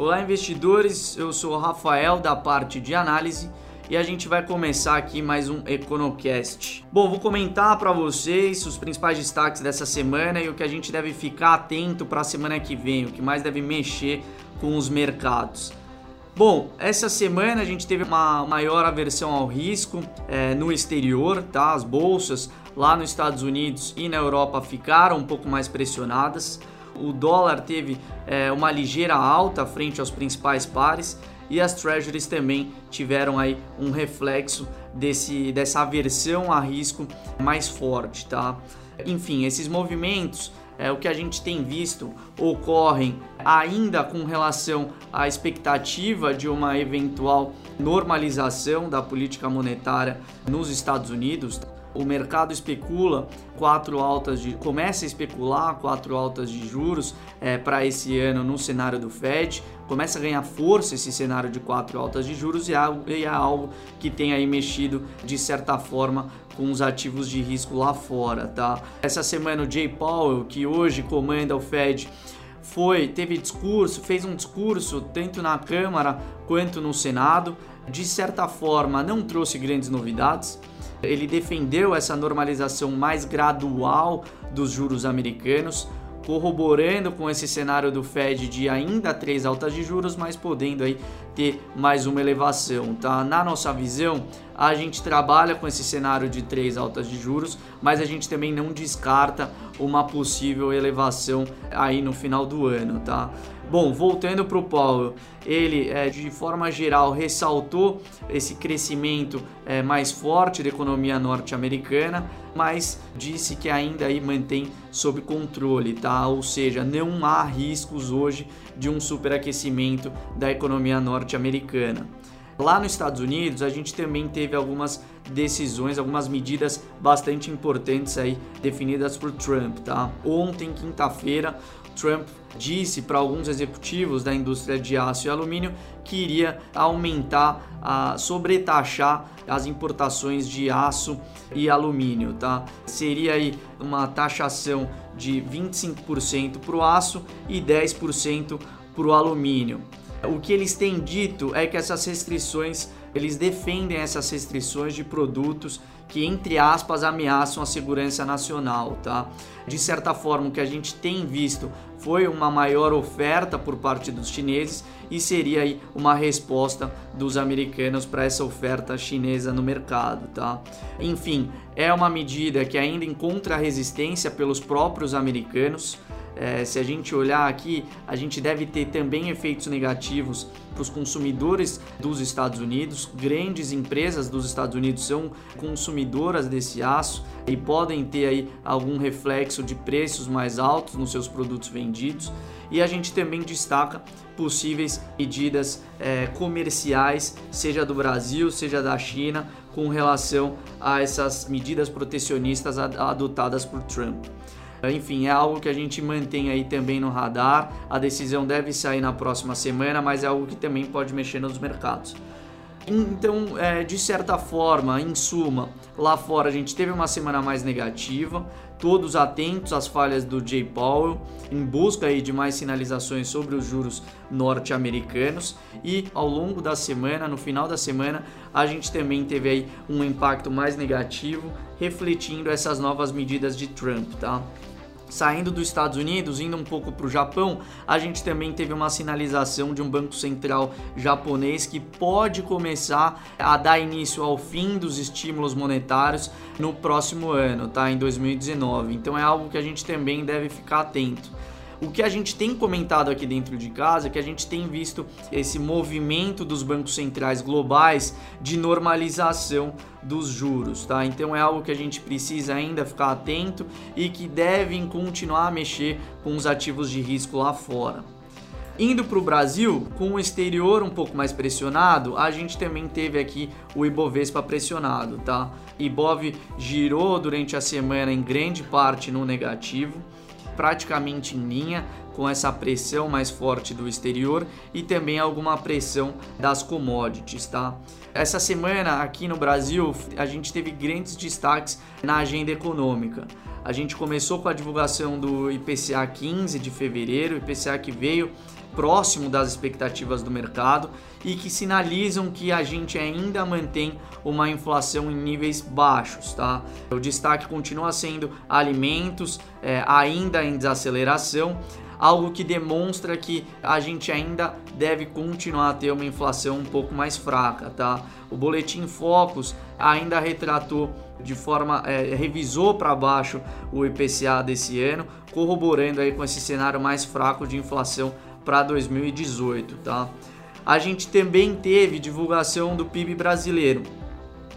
Olá, investidores. Eu sou o Rafael da parte de análise e a gente vai começar aqui mais um EconoCast. Bom, vou comentar para vocês os principais destaques dessa semana e o que a gente deve ficar atento para a semana que vem, o que mais deve mexer com os mercados. Bom, essa semana a gente teve uma maior aversão ao risco é, no exterior, tá? As bolsas lá nos Estados Unidos e na Europa ficaram um pouco mais pressionadas. O dólar teve é, uma ligeira alta frente aos principais pares e as treasuries também tiveram aí um reflexo desse, dessa aversão a risco mais forte, tá? Enfim, esses movimentos é, o que a gente tem visto ocorrem ainda com relação à expectativa de uma eventual normalização da política monetária nos Estados Unidos o mercado especula quatro altas de começa a especular quatro altas de juros é, para esse ano no cenário do Fed começa a ganhar força esse cenário de quatro altas de juros e é algo, e é algo que tem aí mexido de certa forma com os ativos de risco lá fora, tá? Essa semana o Jay Powell, que hoje comanda o Fed, foi, teve discurso, fez um discurso tanto na Câmara quanto no Senado. De certa forma, não trouxe grandes novidades. Ele defendeu essa normalização mais gradual dos juros americanos, corroborando com esse cenário do Fed de ainda três altas de juros, mas podendo aí ter mais uma elevação, tá? Na nossa visão, a gente trabalha com esse cenário de três altas de juros, mas a gente também não descarta uma possível elevação aí no final do ano, tá? Bom, voltando para o Paulo, ele é, de forma geral ressaltou esse crescimento é, mais forte da economia norte-americana, mas disse que ainda aí mantém sob controle, tá? Ou seja, não há riscos hoje de um superaquecimento da economia norte-americana. Lá nos Estados Unidos, a gente também teve algumas decisões, algumas medidas bastante importantes aí definidas por Trump, tá? Ontem, quinta-feira, Trump disse para alguns executivos da indústria de aço e alumínio que iria aumentar, a sobretaxar as importações de aço e alumínio, tá? Seria aí uma taxação de 25% para o aço e 10% para o alumínio. O que eles têm dito é que essas restrições, eles defendem essas restrições de produtos que, entre aspas, ameaçam a segurança nacional, tá? De certa forma, o que a gente tem visto foi uma maior oferta por parte dos chineses e seria aí uma resposta dos americanos para essa oferta chinesa no mercado, tá? Enfim, é uma medida que ainda encontra resistência pelos próprios americanos. É, se a gente olhar aqui, a gente deve ter também efeitos negativos para os consumidores dos Estados Unidos. Grandes empresas dos Estados Unidos são consumidoras desse aço e podem ter aí algum reflexo de preços mais altos nos seus produtos vendidos. E a gente também destaca possíveis medidas é, comerciais, seja do Brasil, seja da China, com relação a essas medidas protecionistas adotadas por Trump. Enfim, é algo que a gente mantém aí também no radar. A decisão deve sair na próxima semana, mas é algo que também pode mexer nos mercados. Então, é, de certa forma, em suma, lá fora a gente teve uma semana mais negativa, todos atentos às falhas do Jay Powell, em busca aí de mais sinalizações sobre os juros norte-americanos e ao longo da semana, no final da semana, a gente também teve aí um impacto mais negativo, refletindo essas novas medidas de Trump, tá? Saindo dos Estados Unidos, indo um pouco para o Japão, a gente também teve uma sinalização de um banco central japonês que pode começar a dar início ao fim dos estímulos monetários no próximo ano, tá? Em 2019. Então é algo que a gente também deve ficar atento. O que a gente tem comentado aqui dentro de casa é que a gente tem visto esse movimento dos bancos centrais globais de normalização dos juros, tá? Então é algo que a gente precisa ainda ficar atento e que devem continuar a mexer com os ativos de risco lá fora. Indo para o Brasil, com o exterior um pouco mais pressionado, a gente também teve aqui o Ibovespa pressionado, tá? Ibov girou durante a semana em grande parte no negativo praticamente em linha com essa pressão mais forte do exterior e também alguma pressão das commodities, tá? Essa semana aqui no Brasil a gente teve grandes destaques na agenda econômica. A gente começou com a divulgação do IPCA 15 de fevereiro, IPCA que veio próximo das expectativas do mercado e que sinalizam que a gente ainda mantém uma inflação em níveis baixos, tá? O destaque continua sendo alimentos, é, ainda em desaceleração, algo que demonstra que a gente ainda deve continuar a ter uma inflação um pouco mais fraca, tá? O boletim Focus ainda retratou de forma é, revisou para baixo o IPCA desse ano, corroborando aí com esse cenário mais fraco de inflação para 2018, tá? A gente também teve divulgação do PIB brasileiro.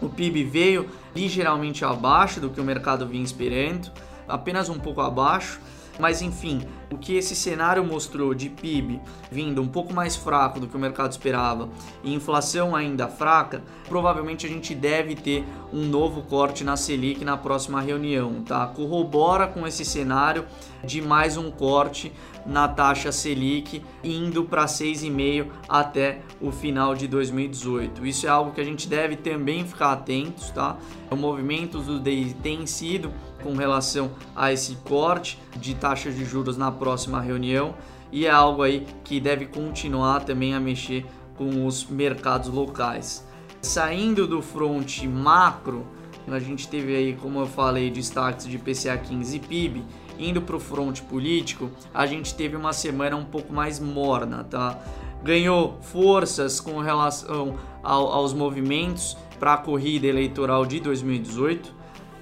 O PIB veio ligeiramente abaixo do que o mercado vinha esperando, apenas um pouco abaixo, mas enfim, o que esse cenário mostrou de PIB vindo um pouco mais fraco do que o mercado esperava e inflação ainda fraca, provavelmente a gente deve ter um novo corte na Selic na próxima reunião, tá? Corrobora com esse cenário de mais um corte na taxa Selic indo para 6,5 até o final de 2018. Isso é algo que a gente deve também ficar atentos, tá? O movimento do DI sido com relação a esse corte de taxas de juros na próxima reunião e é algo aí que deve continuar também a mexer com os mercados locais. Saindo do front macro, a gente teve aí, como eu falei, destaques de PCA 15 e PIB. Indo para o front político, a gente teve uma semana um pouco mais morna, tá? Ganhou forças com relação ao, aos movimentos para a corrida eleitoral de 2018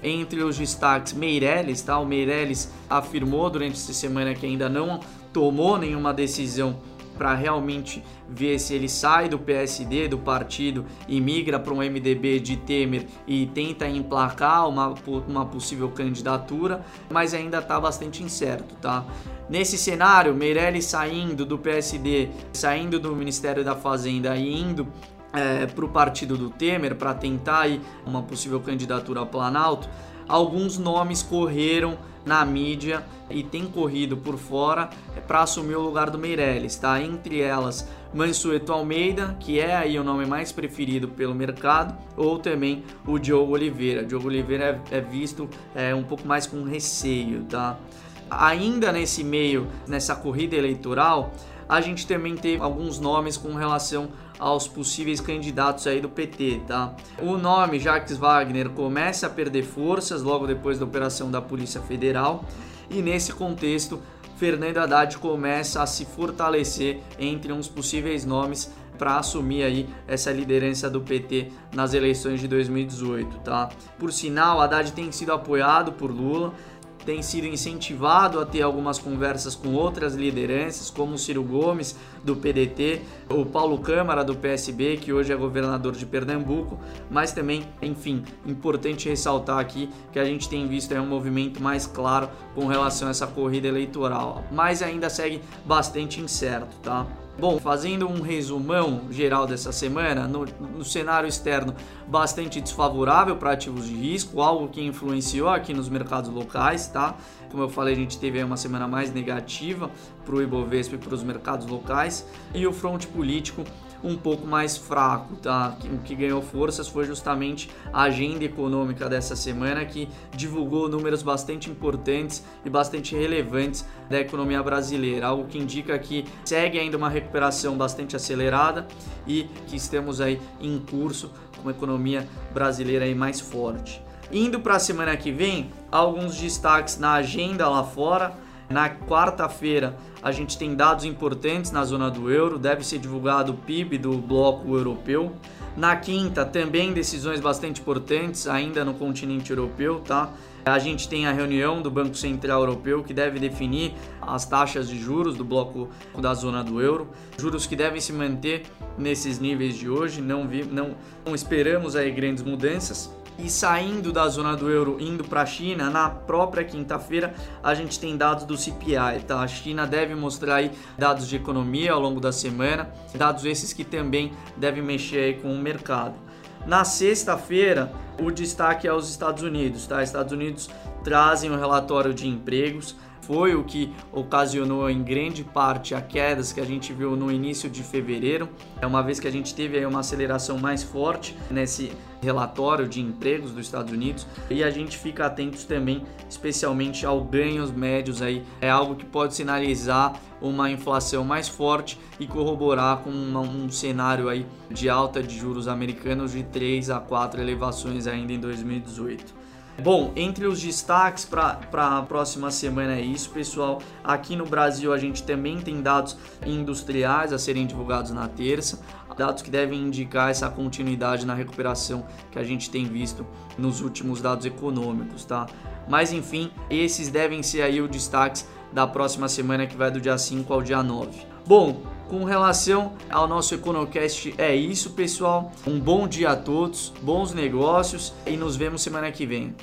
entre os destaques, Meirelles, tá? O Meirelles afirmou durante essa semana que ainda não tomou nenhuma decisão para realmente ver se ele sai do PSD, do partido, e migra para um MDB de Temer e tenta emplacar uma, uma possível candidatura, mas ainda está bastante incerto, tá? Nesse cenário, Meirelles saindo do PSD, saindo do Ministério da Fazenda e indo é, para o partido do Temer para tentar aí uma possível candidatura ao Planalto, alguns nomes correram na mídia e tem corrido por fora é, para assumir o lugar do Meirelles, tá? Entre elas, Mansueto Almeida, que é aí o nome mais preferido pelo mercado, ou também o Diogo Oliveira. Diogo Oliveira é, é visto é, um pouco mais com receio, tá? Ainda nesse meio, nessa corrida eleitoral, a gente também teve alguns nomes com relação aos possíveis candidatos aí do PT, tá? O nome Jacques Wagner começa a perder forças logo depois da operação da Polícia Federal e nesse contexto Fernando Haddad começa a se fortalecer entre uns possíveis nomes para assumir aí essa liderança do PT nas eleições de 2018, tá? Por sinal, Haddad tem sido apoiado por Lula tem sido incentivado a ter algumas conversas com outras lideranças, como o Ciro Gomes, do PDT, o Paulo Câmara, do PSB, que hoje é governador de Pernambuco, mas também, enfim, importante ressaltar aqui que a gente tem visto é um movimento mais claro com relação a essa corrida eleitoral, mas ainda segue bastante incerto, tá? Bom, fazendo um resumão geral dessa semana, no, no cenário externo bastante desfavorável para ativos de risco, algo que influenciou aqui nos mercados locais, tá? Como eu falei, a gente teve uma semana mais negativa para o Ibovespa e para os mercados locais, e o fronte político um pouco mais fraco, tá? O que ganhou forças foi justamente a agenda econômica dessa semana que divulgou números bastante importantes e bastante relevantes da economia brasileira, algo que indica que segue ainda uma recuperação bastante acelerada e que estamos aí em curso com uma economia brasileira aí mais forte. Indo para a semana que vem, alguns destaques na agenda lá fora. Na quarta-feira, a gente tem dados importantes na zona do euro, deve ser divulgado o PIB do bloco europeu. Na quinta, também decisões bastante importantes ainda no continente europeu, tá? A gente tem a reunião do Banco Central Europeu que deve definir as taxas de juros do bloco da zona do euro, juros que devem se manter nesses níveis de hoje, não, vi, não, não esperamos aí grandes mudanças e saindo da zona do euro, indo para a China, na própria quinta-feira a gente tem dados do CPI, tá? A China deve mostrar aí dados de economia ao longo da semana, dados esses que também devem mexer aí com o mercado. Na sexta-feira, o destaque é os Estados Unidos, tá? Estados Unidos trazem o relatório de empregos foi o que ocasionou em grande parte a quedas que a gente viu no início de fevereiro. É uma vez que a gente teve aí uma aceleração mais forte nesse relatório de empregos dos Estados Unidos e a gente fica atentos também, especialmente ao ganhos médios aí. É algo que pode sinalizar uma inflação mais forte e corroborar com uma, um cenário aí de alta de juros americanos de 3 a 4 elevações ainda em 2018. Bom, entre os destaques para a próxima semana é isso, pessoal. Aqui no Brasil a gente também tem dados industriais a serem divulgados na terça, dados que devem indicar essa continuidade na recuperação que a gente tem visto nos últimos dados econômicos, tá? Mas enfim, esses devem ser aí os destaques da próxima semana que vai do dia 5 ao dia 9. Bom, com relação ao nosso EconoCast, é isso, pessoal. Um bom dia a todos, bons negócios e nos vemos semana que vem.